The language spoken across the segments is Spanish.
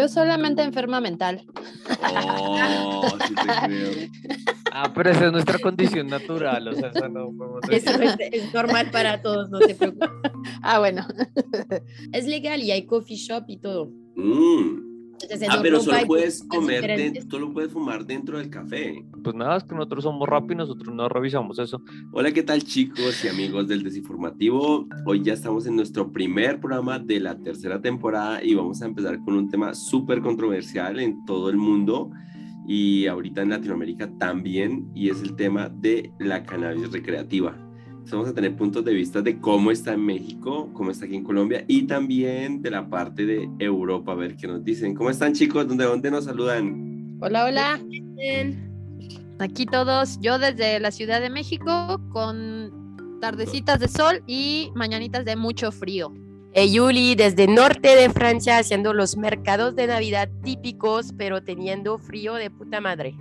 Yo solamente enferma mental. Oh, sí te creo. Ah, pero esa es nuestra condición natural, o sea, eso no podemos Eso decir. es, es normal para todos, no te preocupes. Ah, bueno. Es legal y hay coffee shop y todo. Mm. Entonces, en Ah, pero solo puedes comer, de- diferentes. solo puedes fumar dentro del café. Pues nada, es que nosotros somos rápidos, nosotros no revisamos eso. Hola, ¿qué tal chicos y amigos del Desinformativo? Hoy ya estamos en nuestro primer programa de la tercera temporada y vamos a empezar con un tema súper controversial en todo el mundo y ahorita en Latinoamérica también y es el tema de la cannabis recreativa. Entonces, Vamos a tener puntos de vista de cómo está en México, cómo está aquí en Colombia y también de la parte de Europa, a ver qué nos dicen. ¿Cómo están chicos? ¿Dónde, dónde nos saludan? Hola, hola. Aquí todos, yo desde la Ciudad de México con tardecitas de sol y mañanitas de mucho frío. Eh, Yuli desde norte de Francia haciendo los mercados de Navidad típicos, pero teniendo frío de puta madre.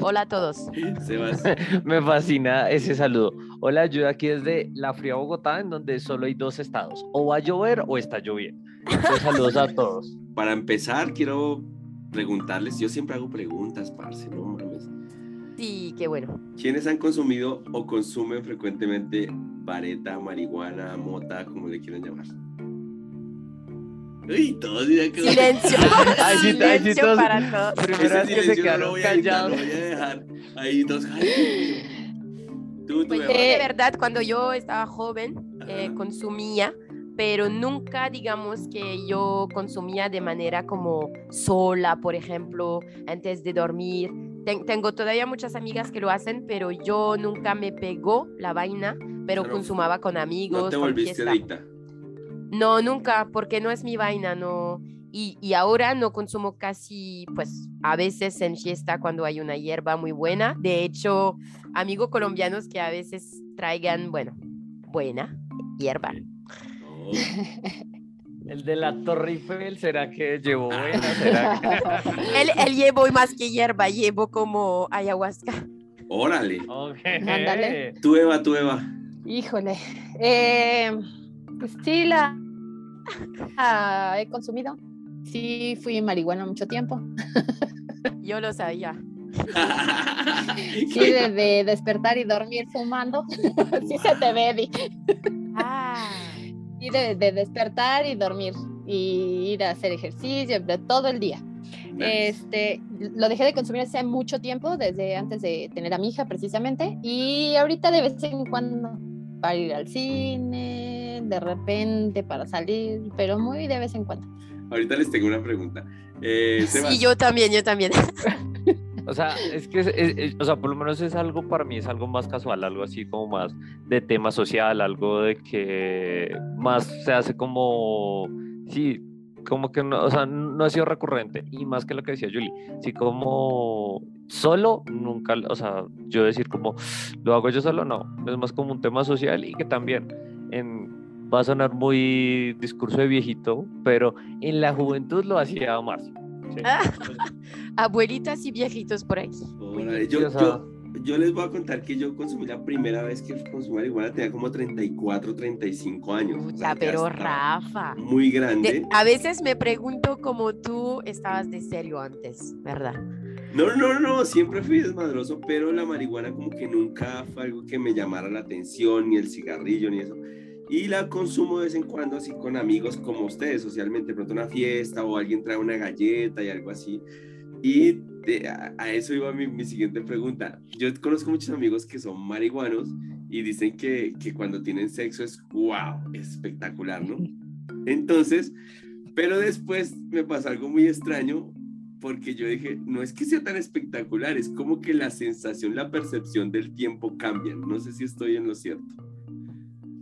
Hola a todos. Sebas. Me fascina ese saludo. Hola, yo aquí desde la fría Bogotá, en donde solo hay dos estados. O va a llover o está lloviendo. Entonces, saludos a todos. Para empezar, quiero preguntarles, yo siempre hago preguntas, parce, no mames. Sí, qué bueno. ¿Quiénes han consumido o consumen frecuentemente vareta, marihuana, mota, como le quieran llamar? Uy, todos dirán que Silencio. Ay, sí, ay, sí, Silencio todos- para todos. Primera vez que se silencio no quedaron lo voy a editar, callados. lo voy a dejar ahí dos. Ay, tú, tú, Pues, de verdad, cuando yo estaba joven, eh, consumía, pero nunca, digamos, que yo consumía de manera como sola, por ejemplo, antes de dormir. Ten- tengo todavía muchas amigas que lo hacen, pero yo nunca me pegó la vaina, pero Claro. consumaba con amigos. no te volviste adicta. No, nunca, porque no es mi vaina, no. Y, y ahora no consumo casi, pues a veces en fiesta cuando hay una hierba muy buena. De hecho, amigos colombianos que a veces traigan, bueno, buena hierba. No. El de la Torre Eiffel, ¿será que llevó buena? ¿Será que... Él, él llevo más que hierba, llevo como ayahuasca. Órale. Ok. Ándale. Tú, Eva, tú, Eva. Híjole. Eh, pues sí, la, la he consumido. Sí, fui marihuana mucho tiempo. Yo lo sabía. Sí, de, de despertar y dormir fumando. Sí se te ve, Di. Ah, Sí, de, de despertar y dormir. Y ir a hacer ejercicio, de todo el día. Nice. Este, lo dejé de consumir hace mucho tiempo, desde antes de tener a mi hija precisamente, y ahorita de vez en cuando para ir al cine, de repente para salir, pero muy de vez en cuando. Ahorita les tengo una pregunta. Eh, sí, yo también, yo también. O sea, es que, es- es- es- o sea, por lo menos es algo para mí, es algo más casual, algo así como más de tema social, algo de que más se hace como, sí, como que no, o sea, no ha sido recurrente y más que lo que decía Julie, sí como solo, nunca, o sea, yo decir como, lo hago yo solo, no, es más como un tema social y que también va a sonar muy discurso de viejito, pero en la juventud lo hacía más. ¿sí? Ah. Abuelitas y viejitos por aquí. yo, les voy a contar que yo consumí la primera vez que consumí marihuana, tenía como 34, 35 años. o sea, pero Rafa. Muy grande. De- a veces me pregunto cómo tú estabas de serio antes, ¿verdad? No, no, no, siempre fui desmadroso, pero la marihuana como que nunca fue algo que me llamara la atención, ni el cigarrillo, ni eso. Y la consumo de vez en cuando así con amigos como ustedes, socialmente, pronto una fiesta o alguien trae una galleta y algo así. Y a eso iba mi, mi siguiente pregunta. Yo conozco muchos amigos que son marihuanos y dicen que, que cuando tienen sexo es wow, espectacular, ¿no? Entonces, pero después me pasó algo muy extraño porque yo dije, no es que sea tan espectacular, es como que la sensación, la percepción del tiempo cambian. No sé si estoy en lo cierto.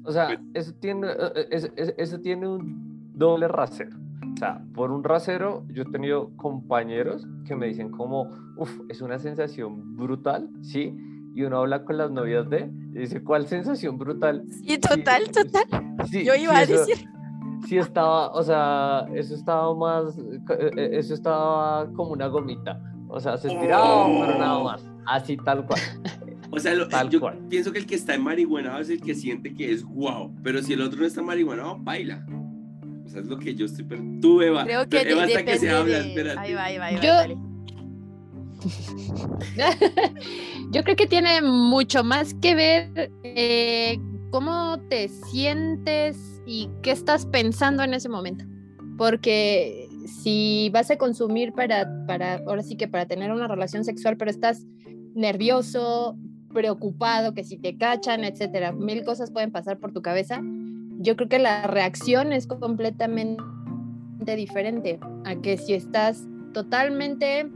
O sea, eso tiene, eh, es- es- eso tiene un doble rasero. O sea, por un rasero, yo he tenido compañeros que me dicen como, uff, es una sensación brutal, ¿sí? Y uno habla con las novias de, y dice, ¿cuál sensación brutal? Sí, total, Sí, total. sí, Yo sí, iba a eso- decir. Sí estaba, o sea, eso estaba más, eh, eh, eso estaba como una gomita. O sea, se estiraba, pero nada más. Así tal cual. O sea, lo- Tal yo cual. pienso que el que está en marihuana es el que siente que es wow, pero si el otro no está marihuana, baila. O sea, es lo que yo estoy... per- Tú, Eva. Creo que Eva de- hasta que se depende habla, de- espérate. Ahí va, ahí va, ahí va, Yo- dale. Yo creo que tiene mucho más que ver eh, cómo te sientes y qué estás pensando en ese momento. Porque si vas a consumir para, para, ahora sí que para tener una relación sexual, pero estás nervioso, preocupado, que si te cachan, etcétera, mil cosas pueden pasar por tu cabeza. Yo creo que la reacción es completamente diferente a que si estás totalmente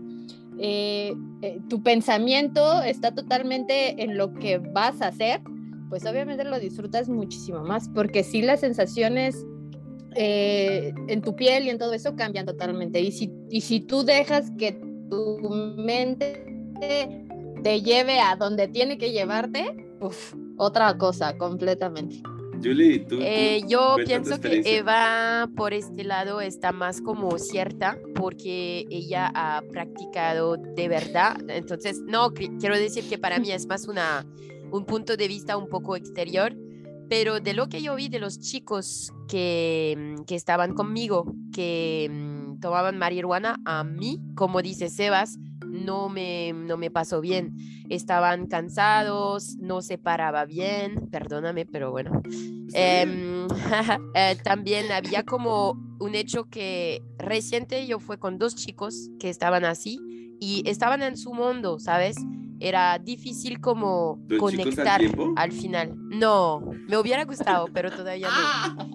eh, eh, tu pensamiento está totalmente en lo que vas a hacer, pues obviamente lo disfrutas muchísimo más, porque sí las sensaciones eh, en tu piel y en todo eso cambian totalmente. Y si, y si tú dejas que tu mente te, lleve a donde tiene que llevarte, uf, otra cosa completamente. Julie, tú. tú, Eh, yo pienso que. Eva por este lado está más como cierta porque ella ha practicado de verdad. Entonces, no, qui- quiero decir que para mí es más una, un punto de vista un poco exterior, pero de lo que yo vi de los chicos que, mm, que estaban conmigo, que mm, tomaban marihuana, a mí, como dice Sebas, no me, no me pasó bien. Estaban cansados, no se paraba bien, perdóname, pero bueno. Em, eh, también había como un hecho que reciente yo fue con dos chicos que estaban así y estaban en su mundo, ¿sabes? Era difícil como ¿Dos chicos al conectar al final. No, me hubiera gustado, pero todavía no.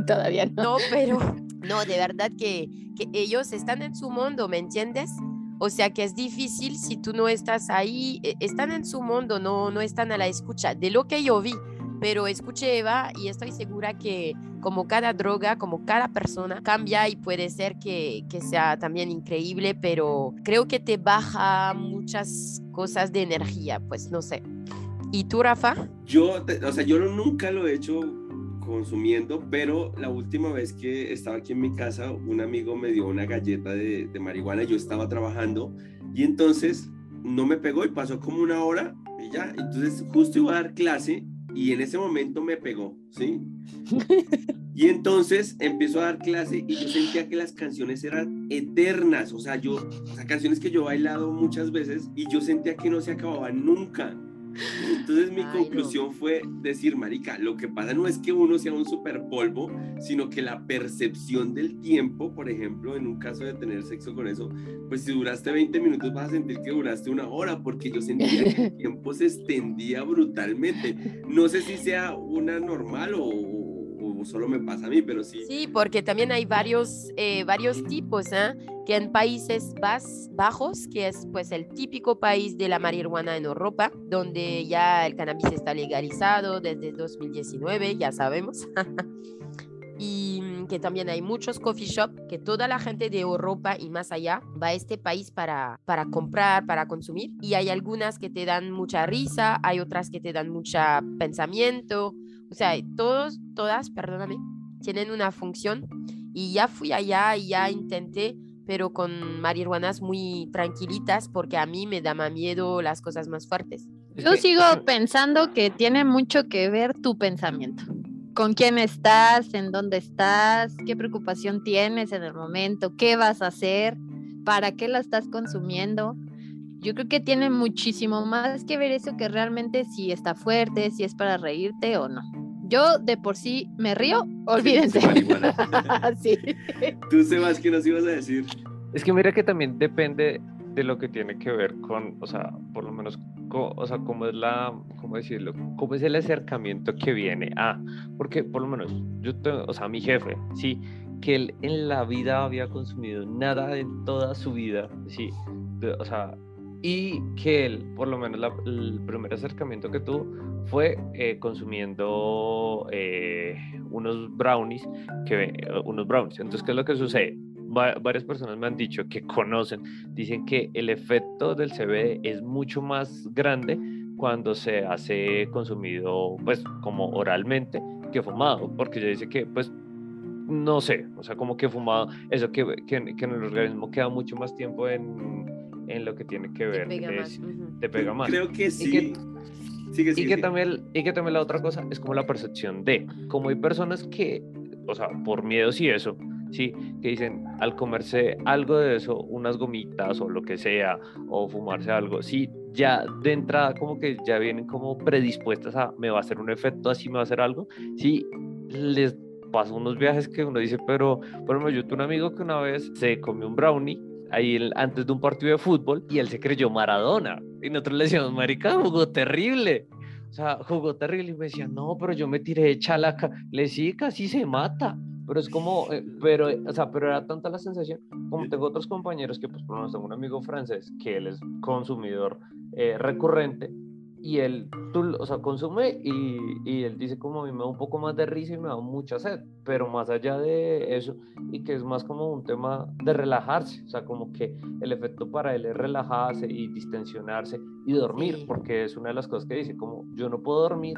Todavía no. No, pero no, de verdad que, que ellos están en su mundo, ¿me entiendes? O sea que es difícil si tú no estás ahí, eh, están en su mundo, no, no están a la escucha de lo que yo vi. Pero escuché Eva y estoy segura que como cada droga, como cada persona cambia y puede ser que, que sea también increíble, pero creo que te baja muchas cosas de energía, pues no sé. ¿Y tú, Rafa? Yo, o sea, yo nunca lo he hecho consumiendo, pero la última vez que estaba aquí en mi casa, un amigo me dio una galleta de, de marihuana, yo estaba trabajando y entonces no me pegó y pasó como una hora y ya, entonces justo iba a dar clase y en ese momento me pegó, ¿sí? Y entonces empezó a dar clase y yo sentía que las canciones eran eternas, o sea, yo, o sea, canciones que yo he bailado muchas veces y yo sentía que no se acababan nunca. Entonces mi Ay, no. conclusión fue decir, marica, lo que pasa no es que uno sea un super polvo, sino que la percepción del tiempo, por ejemplo, en un caso de tener sexo con eso, pues si duraste 20 minutos vas a sentir que duraste una hora, porque yo sentía que el tiempo se extendía brutalmente. No sé si sea una normal o, o- o solo me pasa a mí, pero sí. Sí, porque también hay varios, eh, varios tipos, ¿eh? que en países bas- bajos, que es pues el típico país de la marihuana en Europa, donde ya el cannabis está legalizado desde 2019, ya sabemos. y mm, que también hay muchos coffee shop que toda la gente de Europa y más allá va a este país para, para comprar, para consumir. Y hay algunas que te dan mucha risa, hay otras que te dan mucho pensamiento. O sea, todos, todas, perdóname, tienen una función. Y ya fui allá y ya intenté, pero con marihuanas muy tranquilitas porque a mí me da más miedo las cosas más fuertes. Es Yo sigo pensando que tiene mucho que ver tu pensamiento. Con quién estás, en dónde estás, qué preocupación tienes en el momento, qué vas a hacer, para qué la estás consumiendo. Yo creo que tiene muchísimo más que ver eso que realmente si está fuerte, si es para reírte o no. Yo de por sí me río, olvídense. sí. Tú, Sebas, ¿qué nos ibas a decir? Es que mira que también depende de lo que tiene que ver con, o sea, por lo menos, co- o sea, cómo es la, cómo decirlo, cómo es el acercamiento que viene a, porque por lo menos yo tengo, o sea, mi jefe, sí, que él en la vida había consumido nada en toda su vida, sí, de- o sea, y que él, por lo menos, la- el primer acercamiento que tuvo fue eh, consumiendo eh, unos brownies, que, eh, unos brownies. Entonces, ¿qué es lo que sucede? Va- varias personas me han dicho que conocen, dicen que el efecto del CBD es mucho más grande cuando se hace consumido, pues, como oralmente que fumado, porque ya dice que, pues, no sé, o sea, como que fumado, eso que, que, que en el organismo queda mucho más tiempo en, en lo que tiene que Te ver, pega es- más. te pega más. Creo que sí. que- sigue, Y sigue, que, sigue. también, y que también la otra cosa es como la percepción de, como hay personas que o sea, por miedos y eso, ¿sí? Que dicen, al comerse algo de eso, unas gomitas o lo que sea, o fumarse algo, sí, ya de entrada como que ya vienen como predispuestas a, me va a hacer un efecto así, me va a hacer algo, sí, les paso unos viajes que uno dice, pero, por ejemplo, yo tuve un amigo que una vez se comió un brownie ahí antes de un partido de fútbol y él se creyó Maradona. Y nosotros le decíamos, marica, jugó terrible. O sea, jugó terrible y me decía, no, pero yo me tiré de chalaca. Le sí, casi se mata. Pero es como, eh, pero, o sea, pero era tanta la sensación, como tengo otros compañeros que, pues, por ejemplo, tengo un amigo francés que él es consumidor eh, recurrente y él, tú, o sea, consume y, y, él dice como a mí me da un poco más de risa y me da mucha sed, pero más allá de eso, y que es más como un tema de relajarse, o sea, como que el efecto para él es relajarse y distensionarse y dormir, porque es una de las cosas que dice, como yo no puedo dormir,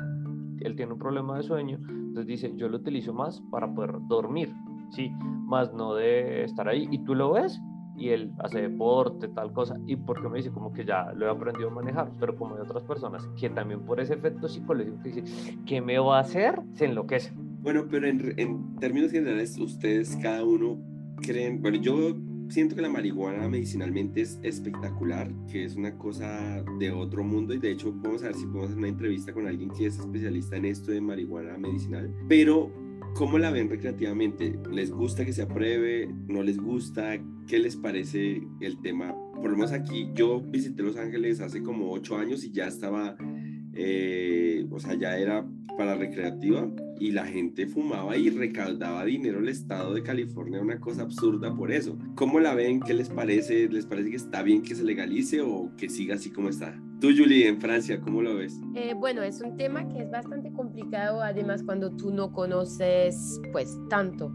él tiene un problema de sueño, entonces dice, yo lo utilizo más para poder dormir, sí, más no de estar ahí, y tú lo ves y él hace deporte, tal cosa, y porque me dice como que ya lo he aprendido a manejar, pero como hay otras personas que también por ese efecto psicológico que dice, ¿qué me va a hacer? Se enloquece. Bueno, pero en, en términos generales, ustedes cada uno creen, bueno, yo siento que la marihuana medicinalmente es espectacular, que es una cosa de otro mundo y de hecho vamos a ver si podemos hacer una entrevista con alguien que es especialista en esto de marihuana medicinal, pero ¿Cómo la ven recreativamente? ¿Les gusta que se apruebe? ¿No les gusta? ¿Qué les parece el tema? Por lo menos aquí, yo visité Los Ángeles hace como ocho años y ya estaba, eh, o sea, ya era para recreativa y la gente fumaba y recaudaba dinero el estado de California, una cosa absurda por eso. ¿Cómo la ven? ¿Qué les parece? ¿Les parece que está bien que se legalice o que siga así como está? Tú, Julie, en Francia, ¿cómo lo ves? Eh, bueno, es un tema que es bastante complicado, además cuando tú no conoces, pues, tanto.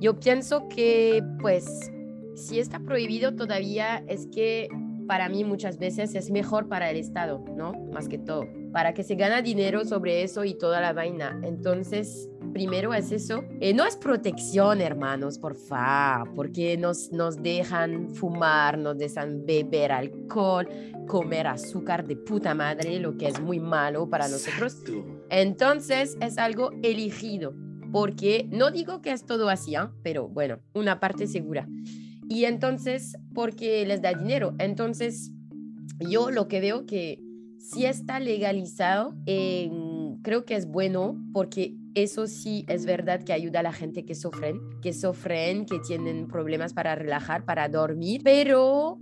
Yo pienso que, pues, si está prohibido todavía es que para mí muchas veces es mejor para el Estado, ¿no? Más que todo, para que se gana dinero sobre eso y toda la vaina. Entonces, primero es eso. Eh, no es protección, hermanos, por favor, porque nos, nos dejan fumar, nos dejan beber alcohol, comer azúcar de puta madre, lo que es muy malo para nosotros. Entonces, es algo elegido, porque no digo que es todo así, ¿eh? pero bueno, una parte segura. Y entonces, porque les da dinero. Entonces, yo lo que veo que si está legalizado, creo que es bueno porque eso sí es verdad que ayuda a la gente que sufren, que sufren, que tienen problemas para relajar, para dormir, pero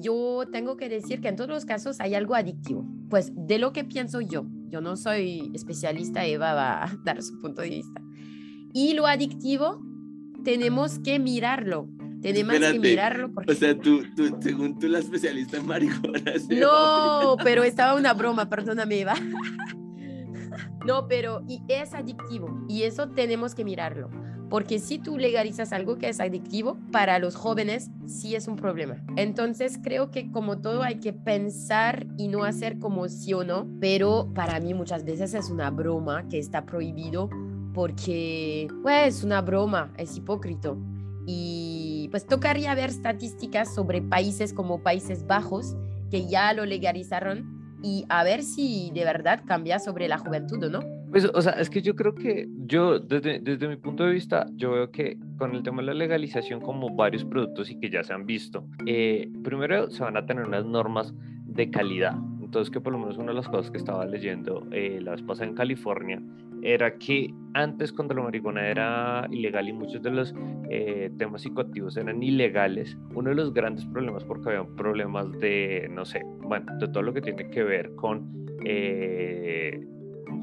yo tengo que decir que en todos los casos hay algo adictivo. Pues de lo que pienso yo, yo no soy especialista, Eva va a dar su punto de vista. Y lo adictivo tenemos que mirarlo, tenemos que mirarlo. Porque... O sea, tú, tú, según tú, la especialista en marihuana. No, pero estaba una broma, perdóname, Eva. No, pero y es adictivo y eso tenemos que mirarlo. Porque si tú legalizas algo que es adictivo, para los jóvenes sí es un problema. Entonces creo que como todo hay que pensar y no hacer como sí o no, pero para mí muchas veces es una broma que está prohibido porque, pues, es una broma, es hipócrita. Y pues tocaría ver estadísticas sobre países como Países Bajos que ya lo legalizaron y a ver si de verdad cambia sobre la juventud o no. Pues, o sea, es que yo creo que yo, desde, desde mi punto de vista, yo veo que con el tema de la legalización, como varios productos y que ya se han visto, eh, primero se van a tener unas normas de calidad. Entonces, que por lo menos una de las cosas que estaba leyendo eh, la vez pasada en California era que antes cuando la marihuana era ilegal y muchos de los eh, temas psicoactivos eran ilegales, uno de los grandes problemas, porque había problemas de, no sé, bueno, de todo lo que tiene que ver con eh,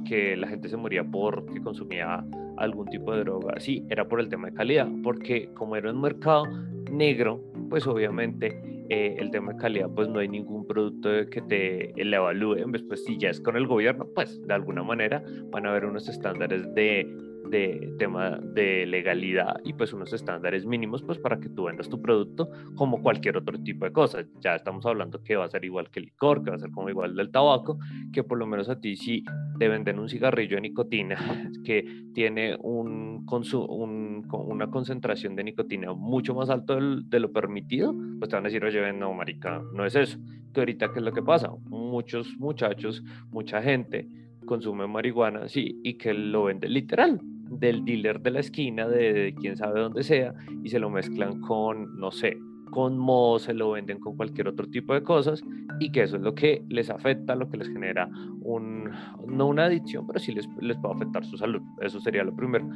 que la gente se moría porque consumía algún tipo de droga, sí, era por el tema de calidad, porque como era un mercado negro, pues obviamente eh, el tema de calidad, pues no hay ningún producto que te le evalúe. Pues si ya es con el gobierno, pues de alguna manera van a haber unos estándares de de tema de legalidad y pues unos estándares mínimos pues para que tú vendas tu producto como cualquier otro tipo de cosas. Ya estamos hablando que va a ser igual que el licor, que va a ser como igual del tabaco, que por lo menos a ti si te venden un cigarrillo de nicotina que tiene un, un una concentración de nicotina mucho más alto de lo permitido, pues te van a decir, oye, no, marica, no es eso. Que ahorita, ¿qué es lo que pasa? Muchos muchachos, mucha gente consume marihuana, sí, y que lo vende literal del dealer de la esquina, de, de quién sabe dónde sea, y se lo mezclan con, no sé, con moho, se lo venden con cualquier otro tipo de cosas y que eso es lo que les afecta, lo que les genera un, no una adicción, pero sí les, les puede afectar su salud. Eso sería lo primero.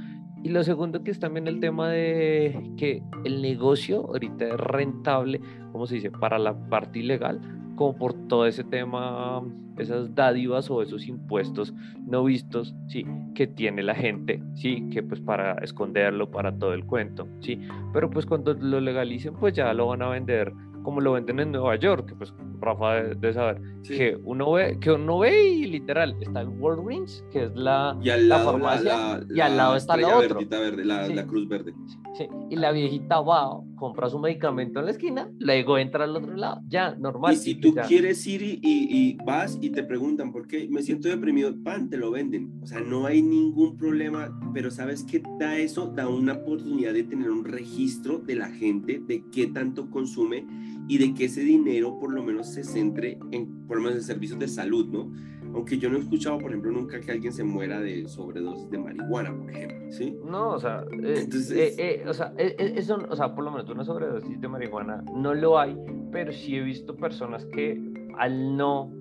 Y lo segundo que es también el tema de que el negocio ahorita es rentable, como se dice, para la parte ilegal, como por todo ese tema, esas dádivas o esos impuestos no vistos, sí, que tiene la gente, sí, que pues para esconderlo, para todo el cuento, sí, pero pues cuando lo legalicen, pues ya lo van a vender como lo venden en Nueva York, que pues Rafa de, saber, que uno ve, que uno ve y literal está el Walgreens, que es la, y al lado, farmacia, y al lado está la otra. Verde, la, cruz verde. Sí, y la viejita va, compra su medicamento en la esquina, luego entra al otro lado, ya, normal. Y si tú quieres ir y, y, vas y te preguntan por qué me siento deprimido, pan, te lo venden. O sea, no hay ningún problema, pero ¿sabes qué da eso? Da una oportunidad de tener un registro de la gente, de qué tanto consume y de que ese dinero por lo menos se centre en, por lo menos en servicios de salud, ¿no? Aunque yo no he escuchado, por ejemplo, nunca que alguien se muera de sobredosis de marihuana, por ejemplo, ¿sí? No, o sea, eh, Entonces, eh, eh, o, sea eso, o sea, por lo menos una sobredosis de marihuana no lo hay, pero sí he visto personas que al no,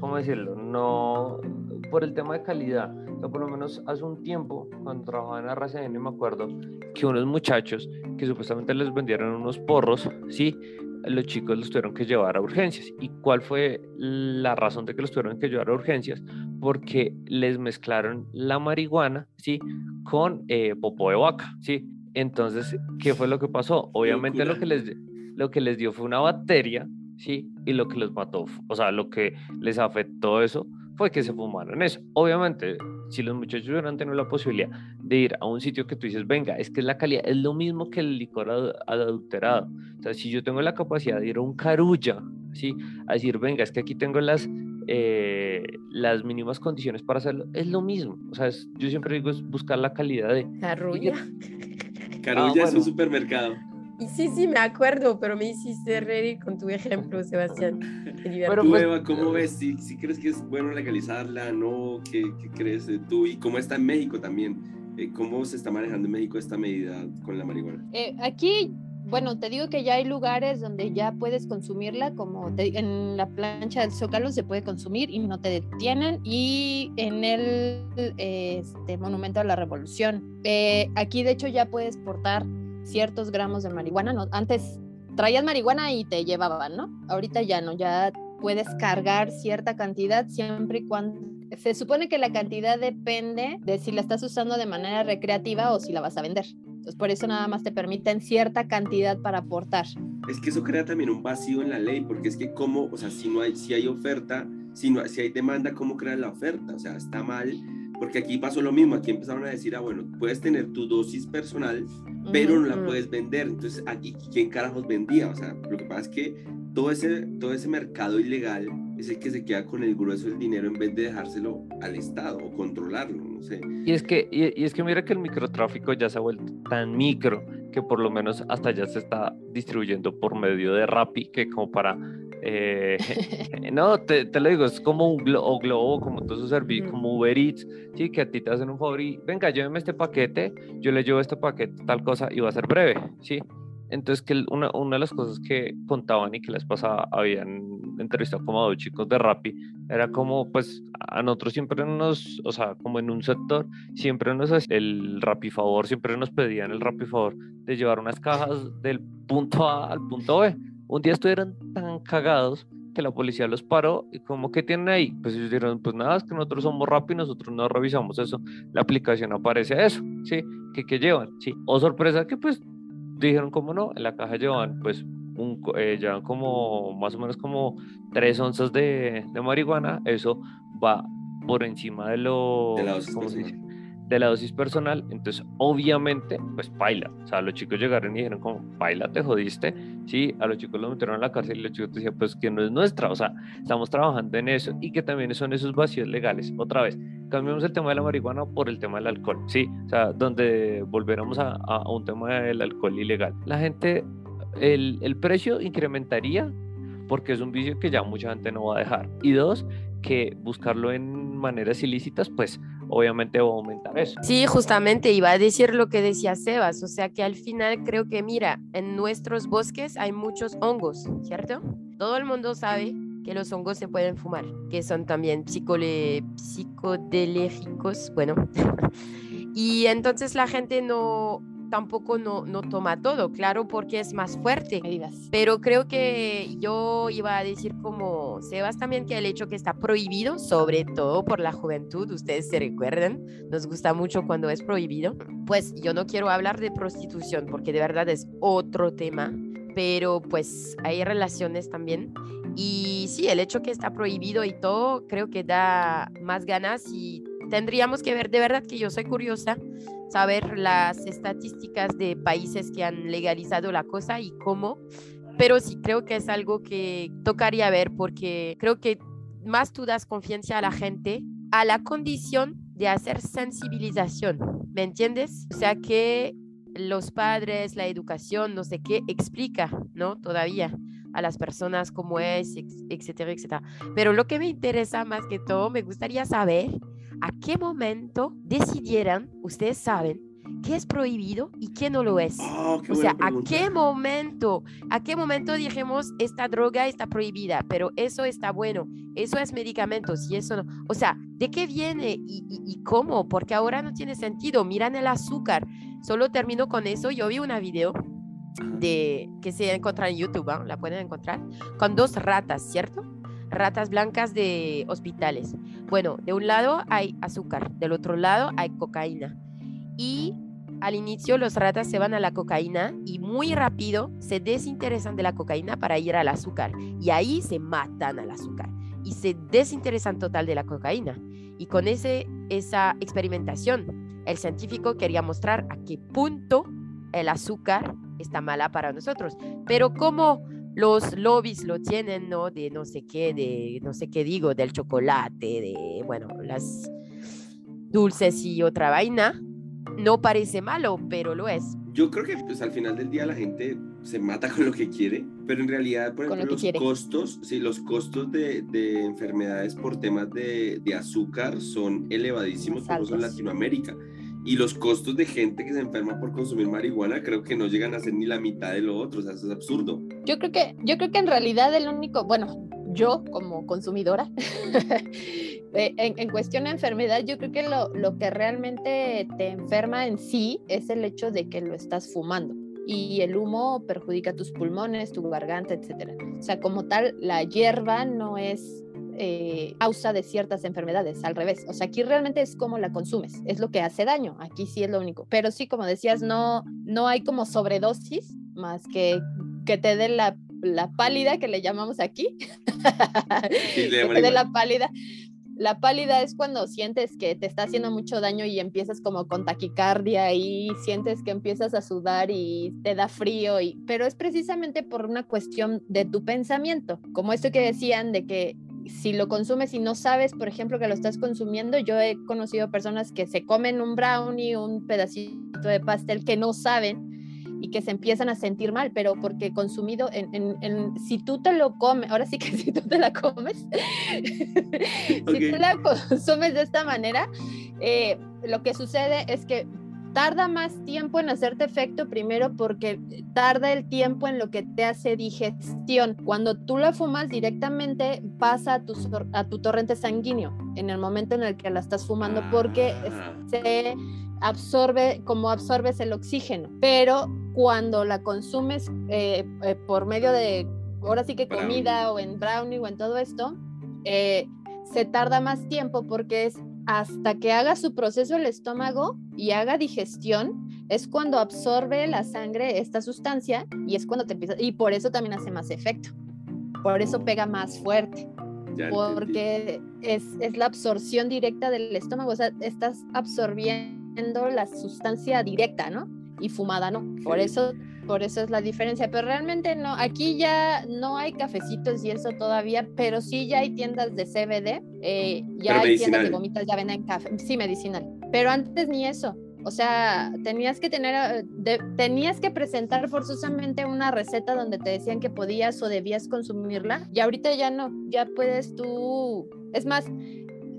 ¿cómo decirlo? No, por el tema de calidad, o sea, por lo menos hace un tiempo, cuando trabajaba en RCN, me acuerdo que unos muchachos que supuestamente les vendieron unos porros, sí, los chicos los tuvieron que llevar a urgencias. ¿Y cuál fue la razón de que los tuvieron que llevar a urgencias? Porque les mezclaron la marihuana, ¿sí? Con eh, popó de vaca, ¿sí? Entonces, ¿qué fue lo que pasó? Obviamente lo que, les, lo que les dio fue una bacteria, ¿sí? Y lo que los mató, o sea, lo que les afectó eso fue que se fumaron eso. Obviamente, si los muchachos hubieran tenido la posibilidad de ir a un sitio que tú dices, venga, es que es la calidad, es lo mismo que el licor adulterado. O sea, si yo tengo la capacidad de ir a un carulla, ¿sí? A decir, venga, es que aquí tengo las, eh, las mínimas condiciones para hacerlo, es lo mismo. O sea, yo siempre digo, es buscar la calidad de... Carulla. Carulla es un supermercado. Y sí, sí, me acuerdo, pero me hiciste reír con tu ejemplo, Sebastián. Pero tú, pues, Eva, ¿cómo ves? Si, si, crees que es bueno legalizarla, ¿no? ¿Qué, qué crees tú? ¿Y cómo está en México también? Eh, ¿Cómo se está manejando en México esta medida con la marihuana? Eh, aquí, bueno, te digo que ya hay lugares donde ya puedes consumirla, como en la plancha del Zócalo se puede consumir y no te detienen, y en el este, Monumento a la Revolución. Eh, aquí, de hecho, ya puedes portar ciertos gramos de marihuana. No, antes traías marihuana y te llevaban, ¿no? Ahorita ya no, ya puedes cargar cierta cantidad siempre y cuando... Se supone que la cantidad depende de si la estás usando de manera recreativa o si la vas a vender. Entonces, por eso nada más te permiten cierta cantidad para aportar. Es que eso crea también un vacío en la ley, porque es que como, o sea, si no hay, si hay oferta, si, no, si hay demanda, ¿cómo crear la oferta? O sea, está mal porque aquí pasó lo mismo, aquí empezaron a decir, ah, bueno, puedes tener tu dosis personal, pero no la puedes vender. Entonces, aquí, ¿quién carajos vendía? O sea, lo que pasa es que todo ese, todo ese mercado ilegal es el que se queda con el grueso del dinero en vez de dejárselo al Estado o controlarlo, no sé. Y es que, y, es que mira que el microtráfico ya se ha vuelto tan micro que por lo menos hasta ya se está distribuyendo por medio de Rappi, que como para eh, no, te, te, lo digo, es como un globo, globo como todos esos servicios, como Uber Eats, sí, que a ti te hacen un favor y venga, lléveme este paquete, yo le llevo este paquete, tal cosa, y va a ser breve, sí. Entonces, que una, una de las cosas que contaban y que les pasaba, habían entrevistado como a dos chicos de Rappi, era como, pues, a nosotros siempre nos, o sea, como en un sector, siempre nos el Rappi favor, siempre nos pedían el Rappi favor de llevar unas cajas del punto A al punto B un día estuvieron tan cagados que la policía los paró y como que tienen ahí, pues ellos dijeron, pues nada, es que nosotros somos rápidos, nosotros no revisamos eso, la aplicación aparece eso, ¿sí? ¿Qué, qué llevan? Sí, o sorpresa que pues dijeron como no, en la caja llevan pues un, eh, llevan como más o menos como tres onzas de, de marihuana, eso va por encima de lo... De la ¿cómo se dice? de la dosis personal, entonces obviamente, pues baila. O sea, los chicos llegaron y dijeron como, baila, te jodiste. Sí, a los chicos los metieron a la cárcel y los chicos decían, pues que no es nuestra. O sea, estamos trabajando en eso y que también son esos vacíos legales. Otra vez, cambiamos el tema de la marihuana por el tema del alcohol. Sí, o sea, donde volviéramos a, a un tema del alcohol ilegal. La gente, el, precio incrementaría porque es un vicio que ya mucha gente no va a dejar. Y dos, que buscarlo en maneras ilícitas, pues obviamente va a aumentar eso. Sí, justamente iba a decir lo que decía Sebas, o sea que al final creo que mira, en nuestros bosques hay muchos hongos, ¿cierto? Todo el mundo sabe que los hongos se pueden fumar, que son también psicole, psicodélficos, bueno. y entonces la gente no, tampoco no, no toma todo, claro, porque es más fuerte. Pero creo que yo iba a decir como Sebas también que el hecho que está prohibido, sobre todo por la juventud, ustedes se recuerdan, nos gusta mucho cuando es prohibido, pues yo no quiero hablar de prostitución porque de verdad es otro tema, pero pues hay relaciones también. Y sí, el hecho que está prohibido y todo, creo que da más ganas y tendríamos que ver, de verdad que yo soy curiosa saber las estadísticas de países que han legalizado la cosa y cómo, pero sí creo que es algo que tocaría ver porque creo que más tú das confianza a la gente a la condición de hacer sensibilización, ¿me entiendes? O sea que los padres, la educación, no sé qué, explica, ¿no? Todavía a las personas cómo es, etcétera, etcétera. Pero lo que me interesa más que todo, me gustaría saber a qué momento decidieran, ustedes saben, qué es prohibido y qué no lo es. Oh, o sea, a qué momento, a qué momento dijimos esta droga está prohibida, pero eso está bueno, eso es medicamentos y eso no. O sea, ¿de qué viene y, y cómo? Porque ahora no tiene sentido. Miran el azúcar. Solo termino con eso. Yo vi una video de que se encuentra en YouTube, ¿ah? la pueden encontrar, con dos ratas, ¿cierto? ratas blancas de hospitales. Bueno, de un lado hay azúcar, del otro lado hay cocaína. Y al inicio los ratas se van a la cocaína y muy rápido se desinteresan de la cocaína para ir al azúcar. Y ahí se matan al azúcar y se desinteresan total de la cocaína. Y con ese, esa experimentación, el científico quería mostrar a qué punto el azúcar está mala para nosotros. Pero como los lobbies lo tienen, ¿no? De no sé qué, de no sé qué digo, del chocolate, de, bueno, las dulces y otra vaina. No parece malo, pero lo es. Yo creo que pues al final del día la gente se mata con lo que quiere, pero en realidad, por ejemplo, los costos, sí, los costos de, de enfermedades por temas de, de azúcar son elevadísimos, eso en Latinoamérica y los costos de gente que se enferma por consumir marihuana creo que no llegan a ser ni la mitad de lo otro, o sea, eso es absurdo. Yo creo que, yo creo que en realidad el único, bueno, yo como consumidora, en, en, cuestión de enfermedad, yo creo que lo, lo que realmente te enferma en sí es el hecho de que lo estás fumando y el humo perjudica tus pulmones, tu garganta, etcétera. O sea, como tal, la hierba no es eh, causa de ciertas enfermedades, al revés. O sea, aquí realmente es como la consumes, es lo que hace daño, aquí sí es lo único. Pero sí, como decías, no, no hay como sobredosis más que que te dé la, la pálida que le llamamos aquí. que te dé la pálida. La pálida es cuando sientes que te está haciendo mucho daño y empiezas como con taquicardia y sientes que empiezas a sudar y te da frío, y, pero es precisamente por una cuestión de tu pensamiento, como esto que decían de que si lo consumes y no sabes, por ejemplo, que lo estás consumiendo, yo he conocido personas que se comen un brownie, un pedacito de pastel que no saben y que se empiezan a sentir mal, pero porque consumido, en, en, si tú te lo comes, ahora sí que si tú te la comes, si tú la consumes de esta manera, eh, lo que sucede es que tarda más tiempo en hacerte efecto primero porque tarda el tiempo en lo que te hace digestión. Cuando tú la fumas directamente pasa a tu, a tu torrente sanguíneo en el momento en el que la estás fumando porque ah. se absorbe como absorbes el oxígeno. Pero cuando la consumes eh, eh, por medio de, ahora sí que comida o en brownie o en todo esto, eh, se tarda más tiempo porque es hasta que haga su proceso el estómago y haga digestión, es cuando absorbe la sangre esta sustancia y es cuando te empieza, y por eso también hace más efecto, por eso pega más fuerte, porque es, es, la absorción directa del estómago, o sea, estás absorbiendo la sustancia directa, ¿no? Y fumada, ¿no? Por eso por eso es la diferencia, pero realmente no, aquí ya no hay cafecitos y eso todavía, pero sí ya hay tiendas de CBD, eh, ya hay tiendas de gomitas, ya venden café, sí, medicinal, pero antes ni eso. O sea, tenías que tener, eh, tenías que presentar forzosamente una receta donde te decían que podías o debías consumirla y ahorita ya no, ya puedes tú, es más,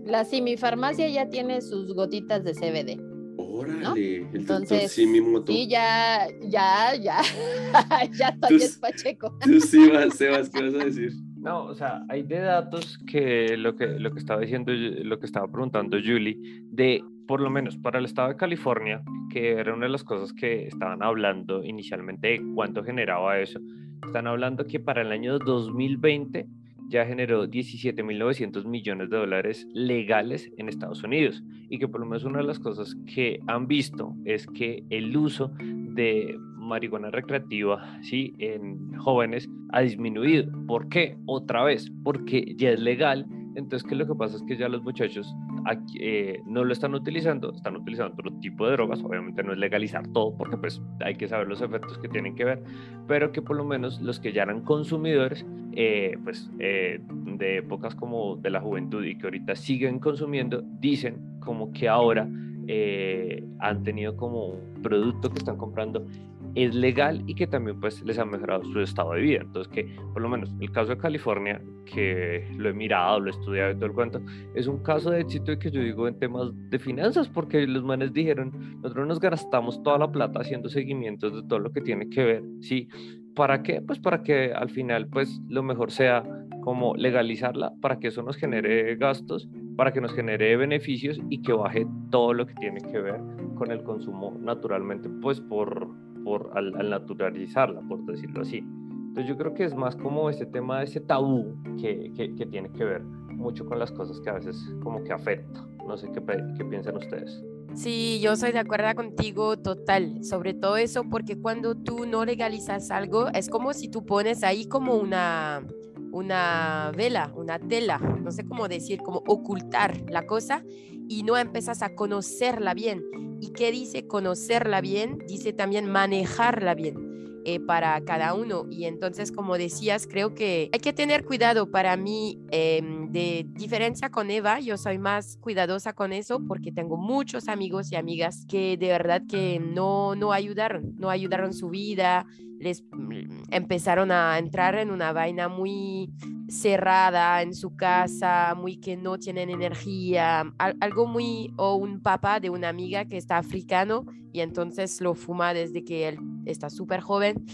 La simifarmacia ya tiene sus gotitas de CBD. Órale, el Entonces, doctor Simi Moto. Sí, ya, ya, ya, ya Tú estoy s- Pacheco. Tú sí, vas, Sebas, ¿qué vas a decir? No, o sea, hay de datos que lo que, lo que estaba diciendo, lo que estaba preguntando Julie, de por lo menos para el estado de California, que era una de las cosas que estaban hablando inicialmente de cuánto generaba eso, están hablando que para el año 2020 ya generó 17.900 millones de dólares legales en Estados Unidos y que por lo menos una de las cosas que han visto es que el uso de marihuana recreativa ¿sí? en jóvenes ha disminuido. ¿Por qué? Otra vez, porque ya es legal. Entonces, ¿qué es lo que pasa? Es que ya los muchachos aquí, eh, no lo están utilizando, están utilizando otro tipo de drogas. Obviamente no es legalizar todo, porque pues hay que saber los efectos que tienen que ver, pero que por lo menos los que ya eran consumidores, eh, pues eh, de épocas como de la juventud y que ahorita siguen consumiendo, dicen como que ahora eh, han tenido como un producto que están comprando es legal y que también pues les ha mejorado su estado de vida. Entonces que por lo menos el caso de California, que lo he mirado, lo he estudiado y todo el cuento, es un caso de éxito que yo digo en temas de finanzas, porque los manes dijeron, nosotros nos gastamos toda la plata haciendo seguimientos de todo lo que tiene que ver, ¿sí? ¿Para qué? Pues para que al final pues lo mejor sea como legalizarla, para que eso nos genere gastos, para que nos genere beneficios y que baje todo lo que tiene que ver con el consumo naturalmente, pues por, por al, al naturalizarla, por decirlo así. Entonces yo creo que es más como este tema de ese tabú que, que, que tiene que ver mucho con las cosas que a veces como que afecta. No sé qué, qué piensan ustedes. Sí, yo soy de acuerdo contigo total, sobre todo eso, porque cuando tú no legalizas algo, es como si tú pones ahí como una, una vela, una tela, no sé cómo decir, como ocultar la cosa y no empiezas a conocerla bien. ¿Y qué dice conocerla bien? Dice también manejarla bien. eh, para cada uno y entonces como decías creo que hay que tener cuidado para mí em, de diferencia con Eva yo soy más cuidadosa con eso porque tengo muchos amigos y amigas que de verdad que no no ayudaron no ayudaron su vida les mm, empezaron a entrar en una vaina muy cerrada en su casa, muy que no tienen energía, al- algo muy, o un papá de una amiga que está africano y entonces lo fuma desde que él está súper joven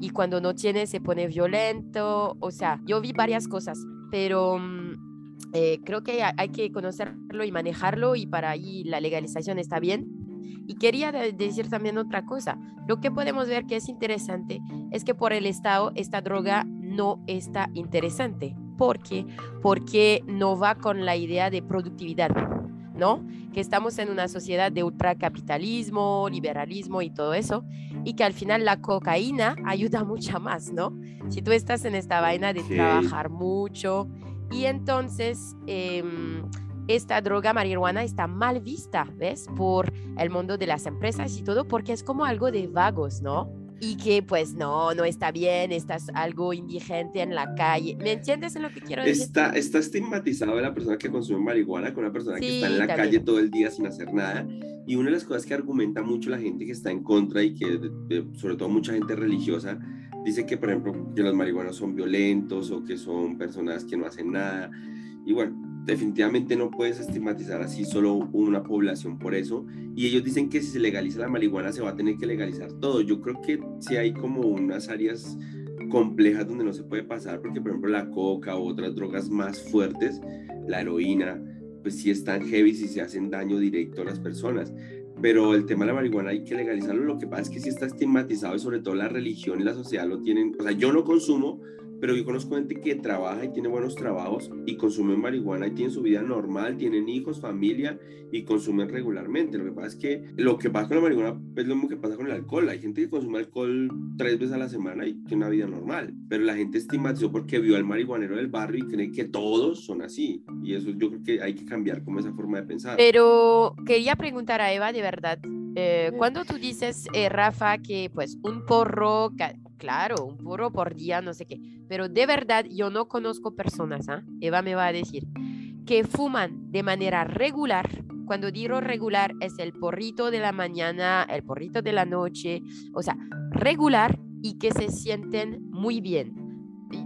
y cuando no tiene se pone violento, o sea, yo vi varias cosas, pero mm, eh, creo que hay que conocerlo y manejarlo y para ahí la legalización está bien. Y quería de- decir también otra cosa. Lo que podemos ver que es interesante es que por el Estado esta droga no está interesante. ¿Por qué? Porque no va con la idea de productividad, ¿no? Que estamos en una sociedad de ultracapitalismo, liberalismo y todo eso, y que al final la cocaína ayuda mucho más, ¿no? Si tú estás en esta vaina de Ok. trabajar mucho y entonces... em, esta droga marihuana está mal vista, ¿ves? Por el mundo de las empresas y todo, porque es como algo de vagos, ¿no? Y que pues no, no está bien, estás algo indigente en la calle. ¿Me entiendes en lo que quiero decir? Está, está estigmatizado la persona que consume marihuana con una persona que está en Sí, la también. calle todo el día sin hacer nada. Y una de las cosas que argumenta mucho la gente que está en contra y que, sobre todo mucha gente religiosa, dice que, por ejemplo, que los marihuanos son violentos o que son personas que no hacen nada. Y bueno, definitivamente no puedes estigmatizar así solo una población por eso. Y ellos dicen que si se legaliza la marihuana se va a tener que legalizar todo. Yo creo que sí hay como unas áreas complejas donde no se puede pasar, porque por ejemplo la coca u otras drogas más fuertes, la heroína, pues sí están heavy si se hacen daño directo a las personas. Pero el tema de la marihuana hay que legalizarlo. Lo que pasa es que sí está estigmatizado y sobre todo la religión y la sociedad lo tienen. O sea, yo no consumo, pero yo conozco gente que trabaja y tiene buenos trabajos y consumen marihuana y tienen su vida normal, tienen hijos, familia y consumen regularmente. Lo que pasa es que lo que pasa con la marihuana es lo mismo que pasa con el alcohol. Hay gente que consume alcohol tres veces a la semana y tiene una vida normal, pero la gente estigmatizó porque vio al marihuanero del barrio y cree que todos son así. Y eso yo creo que hay que cambiar como esa forma de pensar. Pero quería preguntar a Eva de verdad, eh, cuando tú dices, eh, Rafa, que pues un porro, claro, un porro por día, no sé qué, pero de verdad yo no conozco personas, ¿ah? Eva me va a decir, que fuman de manera regular. Cuando digo regular es el porrito de la mañana, el porrito de la noche, o sea, regular y que se sienten muy bien.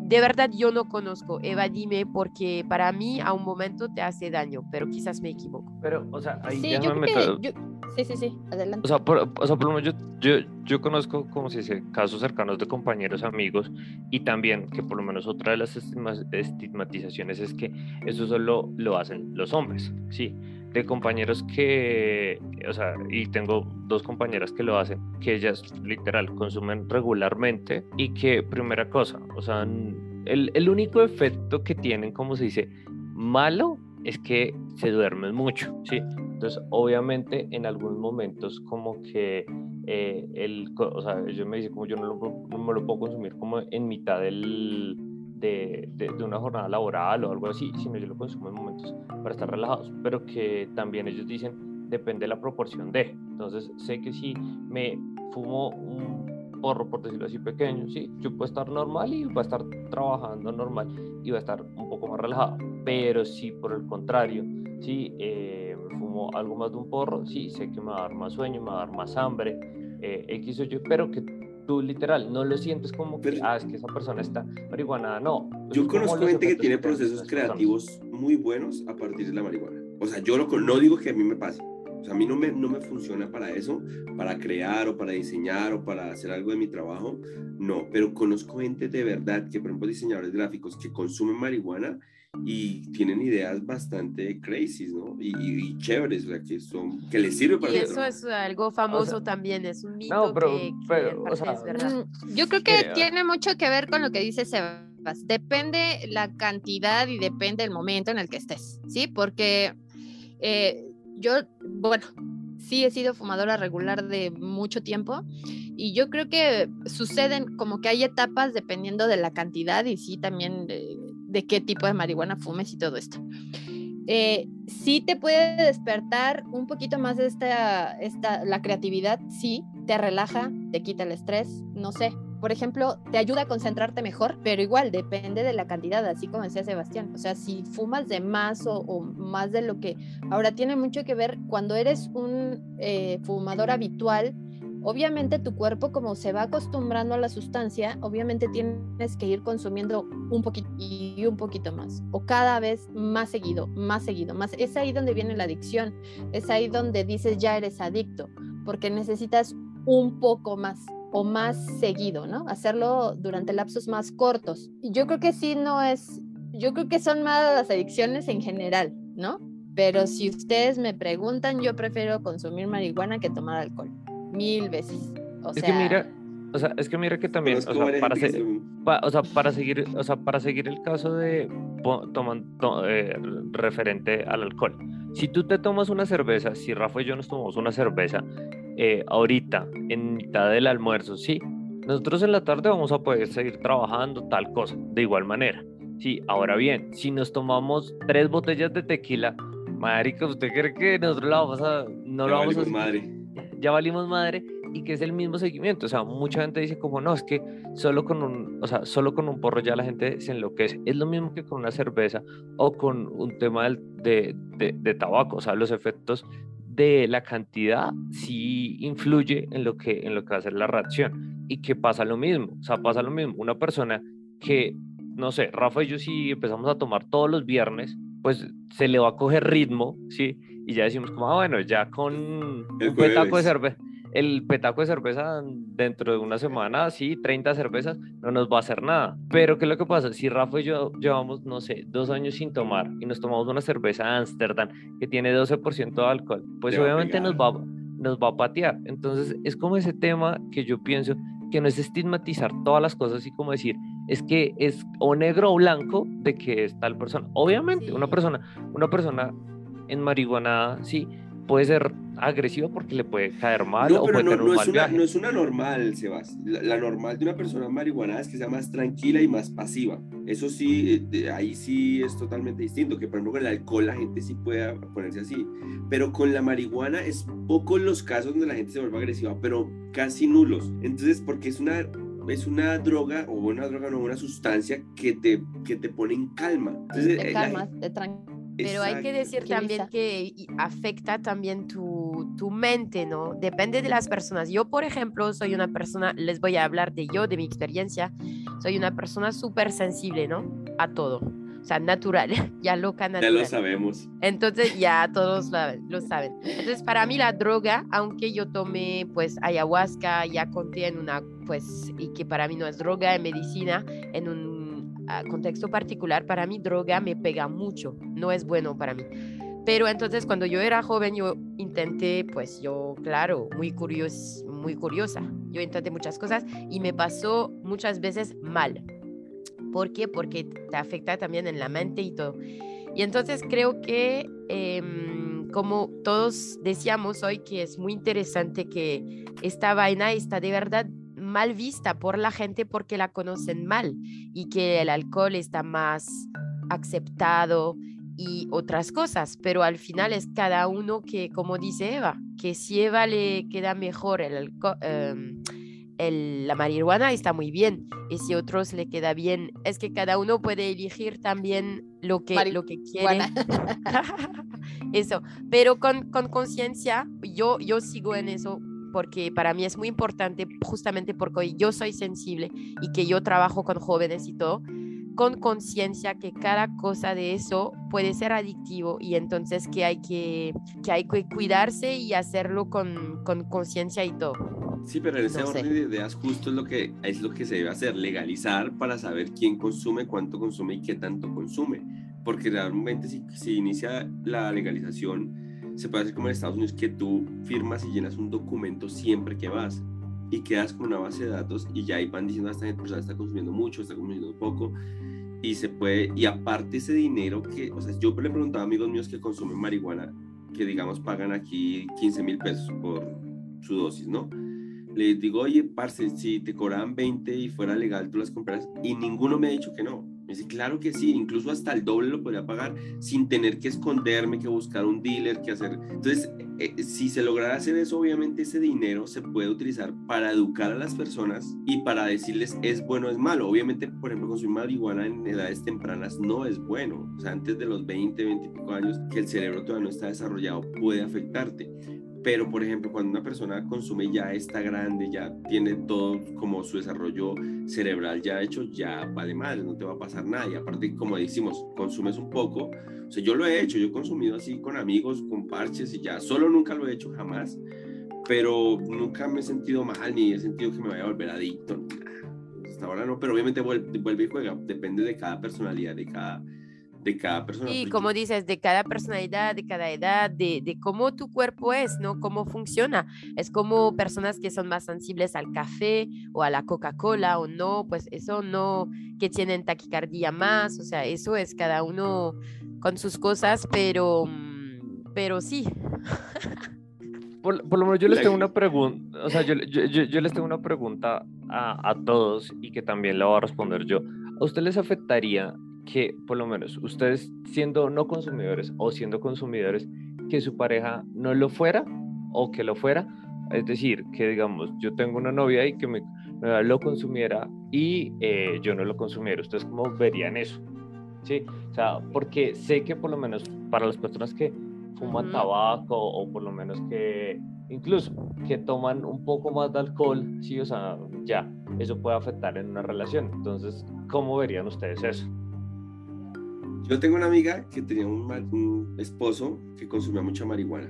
De verdad yo no conozco. Eva, dime, porque para mí a un momento te hace daño, pero quizás me equivoco. Pero, o sea, ahí Sí, ya yo me creo que- yo- sí, sí, sí, adelante. O sea, por, o sea, por lo menos yo, yo, yo conozco, como se dice, casos cercanos de compañeros, amigos, y también que por lo menos otra de las estigma- estigmatizaciones es que eso solo lo hacen los hombres, ¿sí? De compañeros que, o sea, y tengo dos compañeras que lo hacen, que ellas literal consumen regularmente y que, primera cosa, o sea, el, el único efecto que tienen, como se dice, malo es que se duermen mucho, ¿sí? Entonces, obviamente, en algunos momentos, como que eh, el, o sea, ellos me dicen, como yo no, lo, no me lo puedo consumir como en mitad del, de, de, de una jornada laboral o algo así, sino yo lo consumo en momentos para estar relajados, pero que también ellos dicen, depende de la proporción de. Entonces, sé que si me fumo un porro, por decirlo así, pequeño, sí, yo puedo estar normal y voy a estar trabajando normal y va a estar un poco más relajado. Pero si por el contrario, si eh, me fumo algo más de un porro, sí, sé que me va a dar más sueño, me va a dar más hambre, eh, X o Y, pero que tú literal no lo sientes como que, Pero- ah, es que esa persona está marihuana, no. Yo es como conozco gente que tiene procesos personas. creativos muy buenos a partir de la marihuana. O sea, yo lo, no digo que a mí me pase. O sea, a mí no me, no me funciona para eso, para crear o para diseñar o para hacer algo de mi trabajo. No, pero conozco gente de verdad que, por ejemplo, diseñadores gráficos que consumen marihuana y tienen ideas bastante crazy, ¿no? Y, y- y chéveres, o sea, que, son, que les sirve para Y eso es algo famoso también, es un mito no, pero- que, que pero, o sea, es verdad. Mm, Yo creo que Eh, tiene mucho que ver con lo que dice Sebas. Depende la cantidad y depende el momento en el que estés, ¿sí? Porque eh, yo, bueno, sí he sido fumadora regular de mucho tiempo y yo creo que suceden como que hay etapas dependiendo de la cantidad y sí también de, de qué tipo de marihuana fumes y todo esto. Eh, sí te puede despertar un poquito más esta, esta, la creatividad, sí, te relaja, te quita el estrés, no sé. Por ejemplo, te ayuda a concentrarte mejor, pero igual depende de la cantidad, así como decía Sebastián. O sea, si fumas de más o, más de lo que... Ahora, tiene mucho que ver cuando eres un eh, fumador habitual, obviamente tu cuerpo como se va acostumbrando a la sustancia, obviamente tienes que ir consumiendo un poquito y un poquito más, o cada vez más seguido, más seguido, más. Es ahí donde viene la adicción, es ahí donde dices ya eres adicto, porque necesitas un poco más o más seguido, ¿no? Hacerlo durante lapsos más cortos. Yo creo que sí no es, yo creo que son más las adicciones en general, ¿no? Pero si ustedes me preguntan, yo prefiero consumir marihuana que tomar alcohol mil veces. O Es sea, que mira, o sea, es que mira que también, o sea, para, gente que se- es lo- pa- o sea, para seguir, o sea, para seguir el caso de toman- to- eh, referente al alcohol. Si tú te tomas una cerveza, si Rafa y yo nos tomamos una cerveza eh, ahorita, en mitad del almuerzo, sí, nosotros en la tarde vamos a poder seguir trabajando tal cosa, de igual manera. Sí, ahora bien, si nos tomamos tres botellas de tequila, marica, ¿usted cree que nosotros la vamos a, no la vamos a madre. Ya valimos madre y que es el mismo seguimiento. O sea, mucha gente dice como no, es que solo con un, o sea, solo con un porro ya la gente se enloquece. Es lo mismo que con una cerveza o con un tema de, de, de tabaco. O sea, los efectos de la cantidad sí influye en lo que, en lo que va a ser la reacción. Y que pasa lo mismo. O sea, pasa lo mismo. Una persona que, no sé, Rafa y yo si empezamos a tomar todos los viernes, pues se le va a coger ritmo, ¿sí? Y ya decimos como, ah, bueno, ya con El un petaco de cerveza, el petaco de cerveza dentro de una semana, sí, 30 cervezas, no nos va a hacer nada. Pero ¿qué es lo que pasa? Si Rafa y yo llevamos, no sé, dos años sin tomar y nos tomamos una cerveza Amsterdam que tiene 12% de alcohol, pues va a obviamente nos pegar. va, nos va a patear. Entonces es como ese tema que yo pienso que no es estigmatizar todas las cosas y como decir, es que es o negro o blanco de que es tal persona. Obviamente, una Sí. persona, una persona en marihuana, sí, puede ser agresiva porque le puede caer mal No, o puede no, tener no un es mal una, viaje. no es una normal, Sebas. La, la normal de una persona marihuana es que sea más tranquila y más pasiva. Eso sí, de- ahí sí es totalmente distinto. Que por ejemplo con el alcohol la gente sí puede ponerse así. Pero con la marihuana es pocos los casos donde la gente se vuelve agresiva, pero casi nulos. Entonces, porque es una, es una droga, o una droga no, una sustancia que te, que te pone en calma. Entonces, te eh, la calmas, te tranquilizas. Pero hay que decir también que afecta también tu, tu mente, ¿no? Depende de las personas. Yo, por ejemplo, soy una persona, les voy a hablar de yo, de mi experiencia, soy una persona súper sensible, ¿no? A todo. O sea, natural, ya loca Ya natural. lo sabemos. Entonces ya todos lo saben. Entonces para mí la droga, aunque yo tomé pues ayahuasca, ya conté en una pues y que para mí no es droga, es medicina, en un ah, contexto particular, para mí droga me pega mucho, no es bueno para mí. Pero entonces cuando yo era joven yo intenté pues yo claro, muy curios, muy curiosa. Yo intenté muchas cosas y me pasó muchas veces mal. ¿Por qué? Porque te afecta también en la mente y todo. Y entonces creo que, em, como todos decíamos hoy, que es muy interesante que esta vaina está de verdad mal vista por la gente porque la conocen mal y que el alcohol está más aceptado y otras cosas, pero al final es cada uno que, como dice Eva, que si Eva le queda mejor el alcohol, em, el- la marihuana está muy bien y si otros le queda bien, es que cada uno puede elegir también lo que, lo que quiere. Eso, pero con con conciencia, yo, yo sigo en eso porque para mí es muy importante justamente porque yo soy sensible y que yo trabajo con jóvenes y todo, con conciencia que cada cosa de eso puede ser adictivo y entonces que hay que, que, hay que cuidarse y hacerlo con con conciencia y todo. Sí, pero en ese No orden de ideas justo es lo que es lo que se debe hacer, legalizar para saber quién consume, cuánto consume y qué tanto consume. Porque realmente si, si inicia la legalización, se puede hacer como en Estados Unidos, que tú firmas y llenas un documento siempre que vas y quedas con una base de datos y ya ahí van diciendo "Ah, esta gente persona está consumiendo mucho, está consumiendo poco y se puede, y aparte ese dinero que, o sea, yo le preguntaba a amigos míos que consumen marihuana, que digamos pagan aquí 15 mil pesos por su dosis, ¿no? les digo, oye, parce, si te cobraban 20 y fuera legal, tú las compras. Y ninguno me ha dicho que no. Me dice, claro que sí, incluso hasta el doble lo podría pagar sin tener que esconderme, que buscar un dealer, que hacer. Entonces, eh, si se lograra hacer eso, obviamente ese dinero se puede utilizar para educar a las personas y para decirles es bueno es malo. Obviamente, por ejemplo, consumir marihuana en edades tempranas no es bueno. O sea, antes de los 20, 20 y pico años, que el cerebro todavía no está desarrollado, puede afectarte pero por ejemplo cuando una persona consume ya está grande, ya tiene todo como su desarrollo cerebral ya hecho, ya vale madre, no te va a pasar nada. Y aparte como decimos, consumes un poco, o sea, yo lo he hecho, yo he consumido así con amigos, con parches y ya, solo nunca lo he hecho jamás, pero nunca me he sentido mal ni he sentido que me vaya a volver adicto, hasta ahora no, pero obviamente vuelve, vuelve y juega, depende de cada personalidad, de cada de cada persona. Y Pues como dices, de cada personalidad, de cada edad, de, de cómo tu cuerpo es, ¿no? Cómo funciona. Es como personas que son más sensibles al café o a la Coca-Cola o no, pues eso no, que tienen taquicardia más, o sea, eso es cada uno con sus cosas, pero, mm, pero sí. Por, por lo menos yo les tengo una pregunta, o sea, yo, yo, yo- yo les tengo una pregunta a, a todos y que también la voy a responder yo. ¿A ustedes les afectaría que, por lo menos, ustedes siendo no consumidores o siendo consumidores, que su pareja no lo fuera o que lo fuera? Es decir, que digamos, yo tengo una novia y que me, me lo consumiera y eh, yo no lo consumiera. ¿Ustedes cómo verían eso? Sí, o sea, porque sé que por lo menos para las personas que fuman tabaco o por lo menos que incluso que toman un poco más de alcohol, sí, o sea, ya, eso puede afectar en una relación. Entonces, ¿cómo verían ustedes eso? Yo tengo una amiga que tenía un, esposo que consumía mucha marihuana.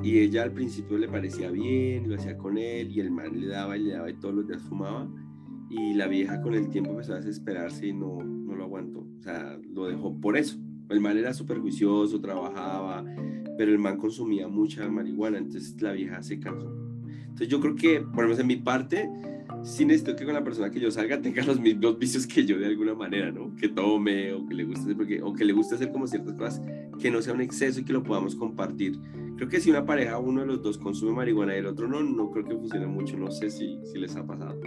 Y ella al principio le parecía bien, lo hacía con él, y el man le daba y le daba y todos los días fumaba. Y la vieja con el tiempo empezó a desesperarse y no, no lo aguantó. O sea, lo dejó por eso. El man era súper juicioso, trabajaba, pero el man consumía mucha marihuana, entonces la vieja se cansó. Entonces yo creo que, por lo menos en mi parte, sí necesito que con la persona que yo salga tenga los mismos vicios que yo de alguna manera, ¿no? Que tome o que le guste, hacer- porque, o que le guste hacer como ciertas cosas, que no sea un exceso y que lo podamos compartir. Creo que si una pareja, uno de los dos consume marihuana y el otro no, no creo que funcione mucho, no sé si, si les ha pasado.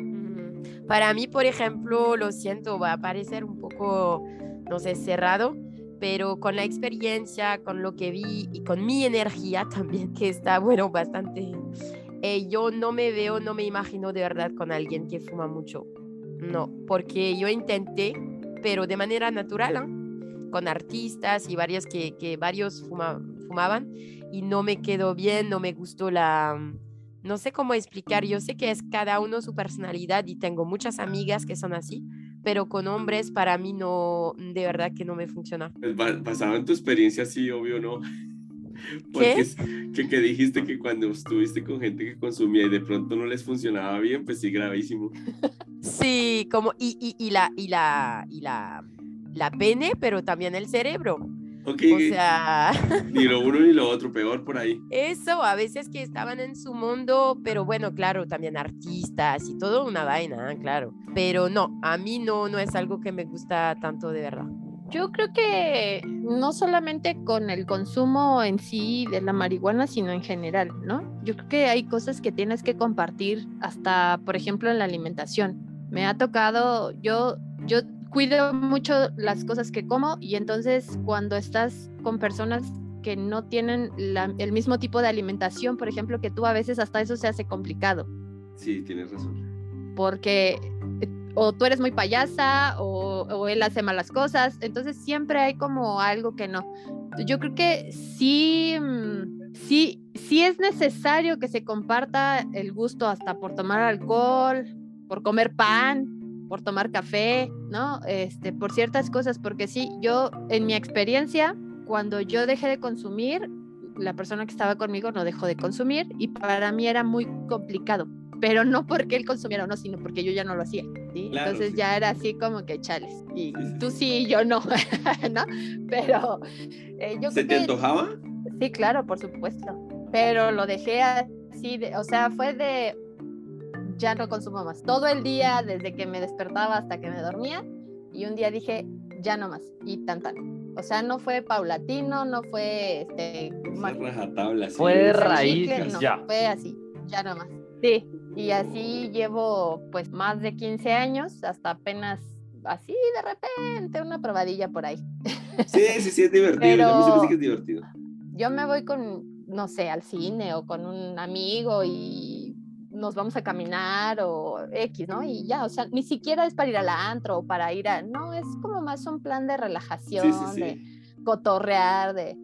Para mí, por ejemplo, lo siento, va a parecer un poco, no sé, cerrado, pero con la experiencia, con lo que vi y con mi energía también, que está, bueno, bastante, eh, yo no me veo, no me imagino de verdad con alguien que fuma mucho. No, porque yo intenté, pero de manera natural, con artistas y varias que, que varios fuma- fumaban y no me quedó bien, no me gustó la... No sé cómo explicar, yo sé que es cada uno su personalidad y tengo muchas amigas que son así, pero con hombres para mí no, de verdad que no me funciona. Pues ba- basado en tu experiencia, sí, obvio, ¿no? Porque que, que dijiste que cuando estuviste con gente que consumía y de pronto no les funcionaba bien, pues sí, gravísimo. Sí, como y, y, y la y la y la la pene, pero también el cerebro. Ok, O sea, ni lo uno ni lo otro, peor por ahí. eso, a veces que estaban en su mundo, pero bueno, claro, también artistas y todo una vaina, claro. Pero no, a mí no, no es algo que me gusta tanto de verdad. Yo creo que no solamente con el consumo en sí de la marihuana, sino en general, ¿no? Yo creo que hay cosas que tienes que compartir, hasta, por ejemplo, en la alimentación. Me ha tocado, yo, yo cuido mucho las cosas que como y entonces cuando estás con personas que no tienen la- el mismo tipo de alimentación, por ejemplo, que tú a veces hasta eso se hace complicado Sí, tienes razón. porque o tú eres muy payasa o, o él hace malas cosas, entonces siempre hay como algo que no. Yo creo que sí, mm, sí, sí es necesario que se comparta el gusto hasta por tomar alcohol, por comer pan, por tomar café, ¿no? Este, por ciertas cosas, porque sí, yo en mi experiencia, cuando yo dejé de consumir, la persona que estaba conmigo no dejó de consumir y para mí era muy complicado pero no porque él consumiera o no, sino porque yo ya no lo hacía. ¿sí? Claro, Entonces sí. ya era así como que chales. Y Sí, sí, tú sí, y yo no, ¿no? Pero eh, yo ¿Se creo te que antojaba? sí, claro, por supuesto. Pero lo dejé así, de- o sea, fue de ya no consumo más. Todo el día, desde que me despertaba hasta que me dormía, y un día dije ya no más y tan tan. O sea, no fue paulatino, no fue este ma- rajatabla. sí. Fue raíz, no, ya. Fue así, ya no más. Sí, y así llevo pues más de 15 años, hasta apenas así de repente una probadilla por ahí. Sí, sí, sí, es divertido. Yo a mí se me hace Pero- que es divertido. Yo me voy con, no sé, al cine o con un amigo y nos vamos a caminar o X, ¿no? Y ya, o sea, ni siquiera es para ir al antro o para ir a, no, es como más un plan de relajación, Sí, sí, de cotorrear, de,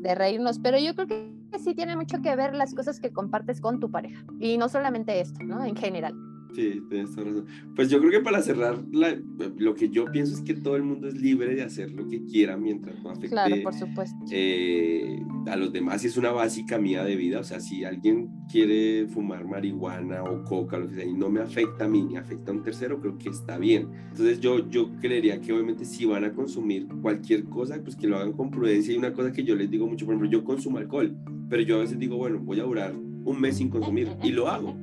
de reírnos, pero yo creo que sí tiene mucho que ver las cosas que compartes con tu pareja y no solamente esto, ¿no? En general. Sí, tienes toda razón. Pues yo creo que para cerrar, la- lo que yo pienso es que todo el mundo es libre de hacer lo que quiera mientras no afecte Claro, por supuesto. eh, a los demás. Y es una básica mía de vida. O sea, si alguien quiere fumar marihuana o coca, lo que sea, y no me afecta a mí ni afecta a un tercero, creo que está bien. Entonces yo, yo creería que obviamente si van a consumir cualquier cosa, pues que lo hagan con prudencia. Y una cosa que yo les digo mucho, por ejemplo, yo consumo alcohol, pero yo a veces digo, bueno, voy a durar un mes sin consumir y lo hago.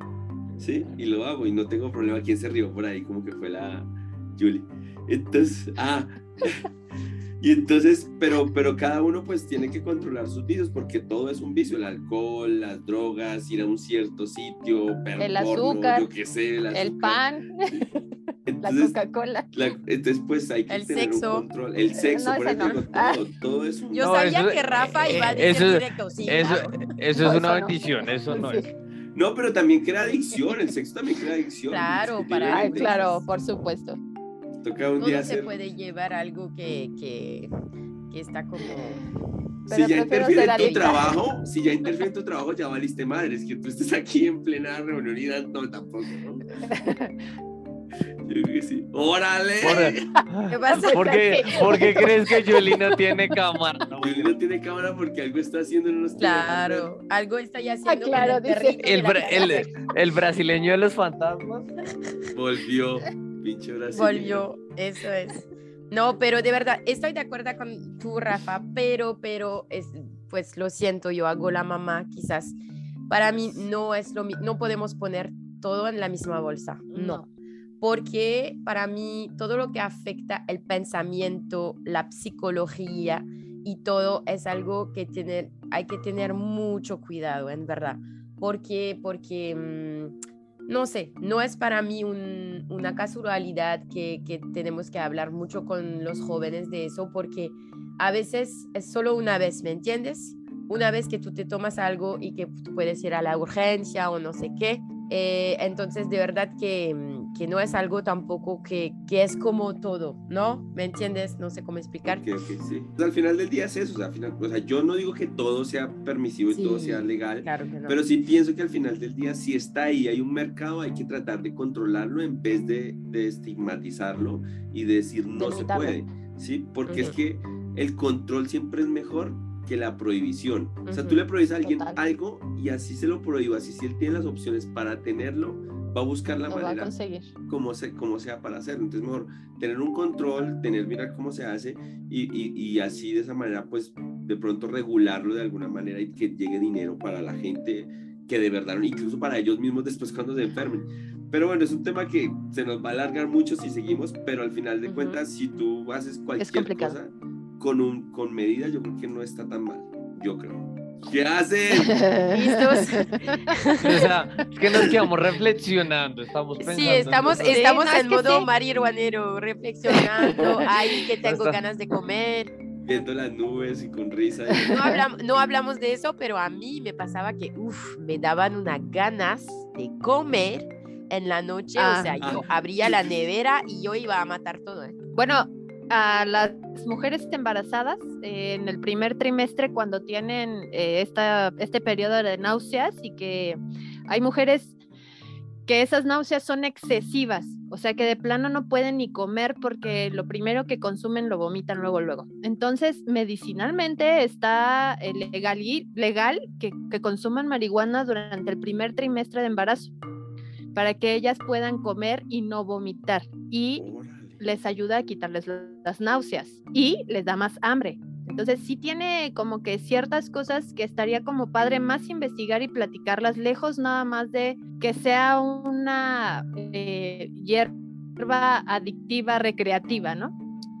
¿Sí? Y lo hago y no tengo problema. ¿Quién se rió por ahí? Como que fue la Julie. Entonces, ah, y entonces, pero, pero cada uno pues tiene que controlar sus vicios porque todo es un vicio, el alcohol, las drogas, ir a un cierto sitio, El porno, azúcar, yo qué sé, el, El azúcar. pan, la Entonces, Coca-Cola. la- entonces, pues hay que El tener sexo. un control. El sexo, no, por eso no. Ah. todo, todo es un... Yo No, sabía eso- que Rafa iba a eh, decir eso- directo, sí. Eso, claro. eso No, es una eso no. bendición, eso no Sí. es. No, pero también crea adicción, el sexo también crea adicción. Claro, para- Ay, claro, por supuesto. Toca un día se hacer... puede llevar algo que, que, que está como... Si Pero ya interfiere en tu adicta. trabajo, si ya interfiere en tu trabajo, ya valiste madre. Es que tú estés aquí en plena reunión y no, tampoco, ¿no? Yo creo que sí. ¡Órale! Por, ¿Qué pasa? ¿por qué, por qué crees que Julie no tiene cámara? No, Yuli no tiene cámara porque algo está haciendo en unos Claro, algo está ya haciendo con claro, el dice. bra- el, el brasileño de los fantasmas. Volvió, pinche Brasil. Volvió, eso es. No, pero de verdad, estoy de acuerdo con tú, Rafa, pero, pero, es, pues lo siento, yo hago la mamá, quizás. Para mí no es lo mismo, no podemos poner todo en la misma bolsa, no. Porque para mí todo lo que afecta el pensamiento, la psicología y todo es algo que tener, hay que tener mucho cuidado, en verdad. Porque, porque, mm, no sé, no es para mí un- una casualidad que, que tenemos que hablar mucho con los jóvenes de eso, porque a veces es solo una vez, ¿me entiendes? Una vez que tú te tomas algo y que tú puedes ir a la urgencia o no sé qué. Eh, entonces, de verdad que, mm, que no es algo tampoco que, que es como todo, ¿no? ¿Me entiendes? No sé cómo explicar. Ok, ok, sí. Pues al final del día es eso, o sea, al final, o sea, yo no digo que todo sea permisivo y todo Sí, sea legal, Claro no. pero sí pienso que al final del día, si está ahí, hay un mercado, hay que tratar de controlarlo en vez de, de estigmatizarlo y de decir no se puede, ¿sí? Porque es Ujú. que el control siempre es mejor que la prohibición. O sea, tú le prohíbes a alguien Total. algo y así se lo prohíbas, así si él tiene las opciones para tenerlo, va a buscar la Lo va a manera conseguir. como, se, como sea para hacerlo. Entonces, mejor tener un control, tener, mirar cómo se hace y, y, y así de esa manera, pues de pronto regularlo de alguna manera y que llegue dinero para la gente que de verdad, incluso para ellos mismos después cuando se enfermen. Pero bueno, es un tema que se nos va a alargar mucho si seguimos, pero al final de cuentas, si tú haces cualquier cosa con, un, con medida, yo creo que no está tan mal. Yo creo. ¿Qué hacen? ¿Listos? O sea, es que nos quedamos reflexionando, estamos pensando. Sí, en estamos, cosas. estamos no, es en que modo sí. marihuanero, reflexionando, ahí que tengo ganas de comer. Viendo las nubes y con risa. No hablamos, no hablamos de eso, pero a mí me pasaba que, uff, me daban unas ganas de comer en la noche. Ah. o sea, yo abría la nevera y yo iba a matar todo. ¿eh? Bueno, a las mujeres embarazadas en el primer trimestre cuando tienen eh, esta, este periodo de náuseas y que hay mujeres que esas náuseas son excesivas, o sea que de plano no pueden ni comer porque lo primero que consumen lo vomitan luego luego. Entonces, medicinalmente está eh, legal, legal que, que consuman marihuana durante el primer trimestre de embarazo para que ellas puedan comer y no vomitar. Y. les ayuda a quitarles la- las náuseas y les da más hambre. Entonces sí tiene como que ciertas cosas que estaría como padre más investigar y platicarlas lejos nada más de que sea una eh, hierba adictiva recreativa, ¿no?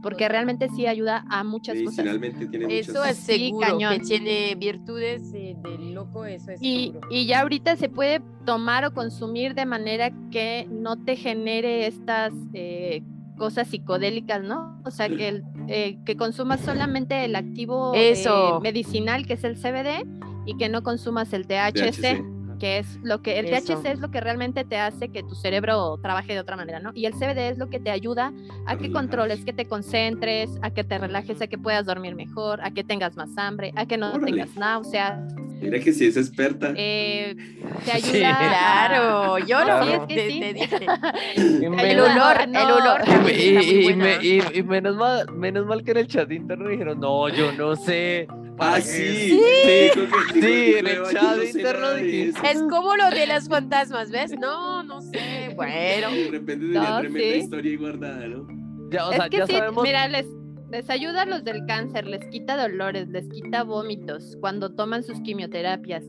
Porque realmente sí ayuda a muchas cosas. Tiene muchas Eso es Sí, seguro, cañón. que tiene virtudes eh, del loco, eso es Y, seguro. y ya ahorita se puede tomar o consumir de manera que no te genere estas eh, cosas psicodélicas, ¿no? O sea, que, el, eh, que consumas solamente el activo eh, medicinal, que es el CBD, y que no consumas el THC, THC. Que es lo que el Eso. THC es lo que realmente te hace que tu cerebro trabaje de otra manera, ¿no? Y el CBD es lo que te ayuda a que controles, que te concentres, a que te relajes, a que puedas dormir mejor, a que tengas más hambre, a que no Órale. tengas náuseas, Mira que sí es experta. eh, te ayuda Sí. a- Claro, yo No, lo sí, es que te, sí. te dije. Te El olor, a el no- olor Y, y- y buena. me- y- y menos, mal, menos mal que en el chat interno dijeron, no, yo no sé. ¿Para Ah, qué?". sí. Sí, que en el chat interno. Es como lo de las fantasmas, ¿ves? No, no sé. Bueno, De repente tenía No, tremenda sí. historia ahí guardada, ¿no? Ya, o es sea, que ya sí, sabemos. mira, les, les ayuda a los del cáncer, les quita dolores, les quita vómitos cuando toman sus quimioterapias.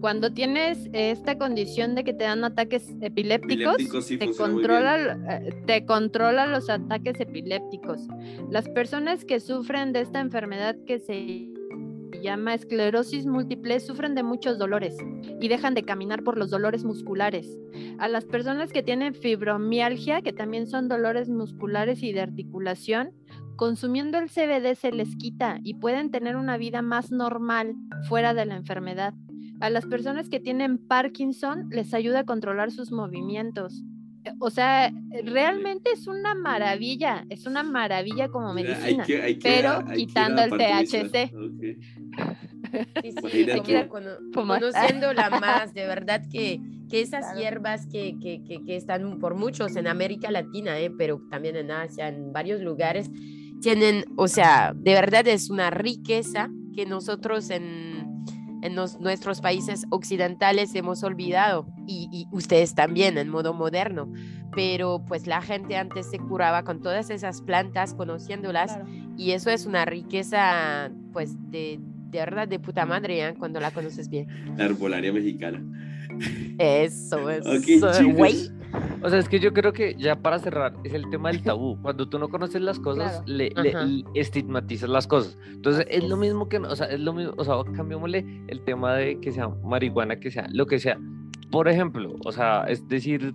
Cuando tienes esta condición de que te dan ataques epilépticos, Epilépticos sí te controla, eh, te controla los ataques epilépticos. Las personas que sufren de esta enfermedad que se llama esclerosis múltiple sufren de muchos dolores y dejan de caminar por los dolores musculares. A las personas que tienen fibromialgia, que también son dolores musculares y de articulación, consumiendo el CBD se les quita y pueden tener una vida más normal fuera de la enfermedad. A las personas que tienen Parkinson les ayuda a controlar sus movimientos. O sea, realmente es una maravilla, es una maravilla como medicina. hay que- hay que- pero hay quitando el. THC. Sí, sí, como cono- conociéndola más, de verdad que, que esas Claro. hierbas que, que, que, que están por muchos en América Latina, eh, pero también en Asia, en varios lugares, tienen, o sea, de verdad es una riqueza que nosotros en, en los- nuestros países occidentales hemos olvidado y, y ustedes también en modo moderno. Pero pues la gente antes se curaba con todas esas plantas, conociéndolas, Claro. y eso es una riqueza, pues, de, de verdad de puta madre, ¿eh? cuando la conoces bien. La arbolaria mexicana. Eso es. Ok, chicos. güey. O sea, es que yo creo que ya para cerrar es el tema del tabú. Cuando tú no conoces las cosas, Claro. le, le- estigmatizas las cosas. Entonces Así es lo es. mismo que, o sea, es lo mismo, o sea, cambiémosle el tema de que sea marihuana, que sea lo que sea. Por ejemplo, o sea, es decir,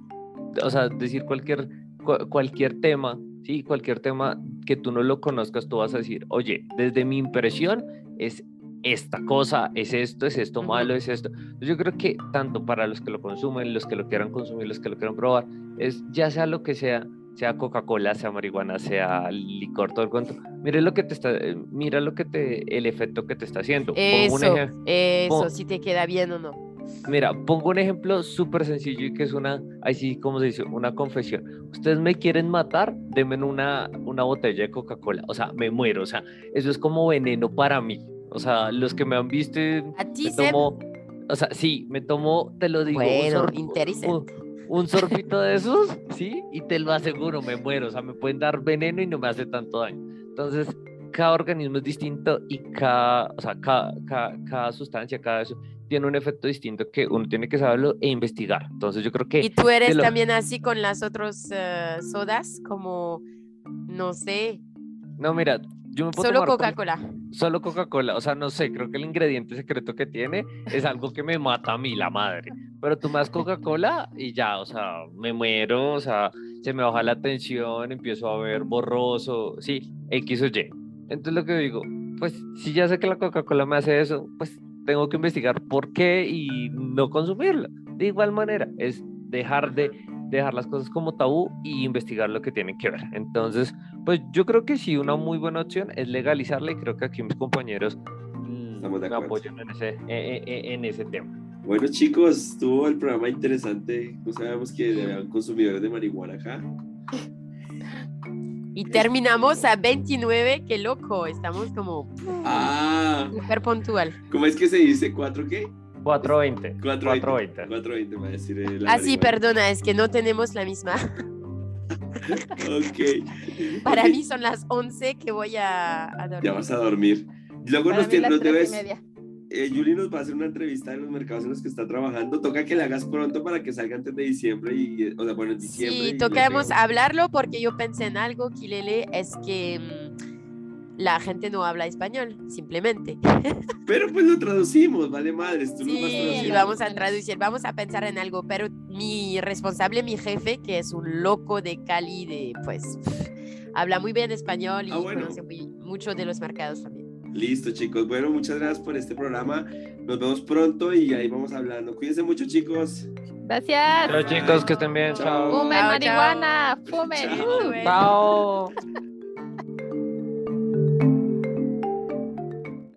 o sea, decir cualquier, cu- cualquier tema, sí, cualquier tema que tú no lo conozcas, tú vas a decir, oye, desde mi impresión es esta cosa es esto, es esto malo, es esto. Yo creo que tanto para los que lo consumen, los que lo quieran consumir, los que lo quieran probar, es ya sea lo que sea, sea Coca-Cola, sea marihuana, sea licor, todo el cuento. Mira lo que te está, eh, mira lo que te, el efecto que te está haciendo. Pongo un Eso, eso, pongo- si te queda bien o no. Mira, pongo un ejemplo súper sencillo y que es una, ahí sí, como se dice, una confesión. Ustedes me quieren matar, denme una, una botella de Coca-Cola. O sea, me muero. O sea, eso es como veneno para mí. O sea, los que me han visto, A ti, me tomo, o sea, sí, me tomo, te lo digo, un, Bueno, interesante. un, un sorbito de esos, sí, y te lo aseguro, me muero. O sea, me pueden dar veneno y no me hace tanto daño. Entonces, cada organismo es distinto y cada, o sea, cada, cada, cada sustancia, cada eso, tiene un efecto distinto que uno tiene que saberlo e investigar. Entonces, yo creo que... ¿Y tú eres lo- también así con las otras eh, sodas? Como, no sé, No, mira, yo me puedo solo Coca-Cola. Solo Coca-Cola, o sea, no sé, creo que el ingrediente secreto que tiene es algo que me mata a mí, la madre. Pero tú das Coca-Cola y ya, o sea, me muero, o sea, se me baja la tensión, empiezo a ver borroso, sí, X o Y. Entonces lo que digo, pues si ya sé que la Coca-Cola me hace eso, pues tengo que investigar por qué y no consumirla. De igual manera, es dejar de dejar las cosas como tabú y investigar lo que tienen que ver. Entonces, pues yo creo que sí, una muy buena opción es legalizarla y creo que aquí mis compañeros Estamos de me apoyan en ese, eh, eh, en ese tema. Bueno, chicos, estuvo el programa interesante. No sabemos que habían consumidores de marihuana acá. Y terminamos a 29, qué loco, estamos como Ah, súper puntual. ¿cómo es que se dice? ¿Cuatro qué? 420. 420. 420. 420, va a decir. eh, la Ah, sí, perdona, es que no tenemos la misma. Ok. Para mí son las 11 que voy a, a dormir. Ya vas a dormir. Luego Para nos, mí debes. eh, Yuli nos va a hacer una entrevista de los mercados en los que está trabajando. Toca que la hagas pronto para que salga antes de diciembre. Y, o sea, bueno, en diciembre. Sí, tocamos hablarlo porque yo pensé en algo, Kilele, es que mm, la gente no habla español, simplemente. Pero pues lo traducimos, vale madres. Tú lo vas Sí, traduciendo. vamos a traducir, vamos a pensar en algo, pero mi responsable, mi jefe, que es un loco de Cali, de pues habla muy bien español y Ah, bueno. conoce muy- mucho de los mercados también. Listo, chicos. Bueno, muchas gracias por este programa. Nos vemos pronto y ahí vamos hablando. Cuídense mucho, chicos. Gracias. Chao chicos, que estén bien. Chao. Fumen marihuana. Fumen. Chao. Chao.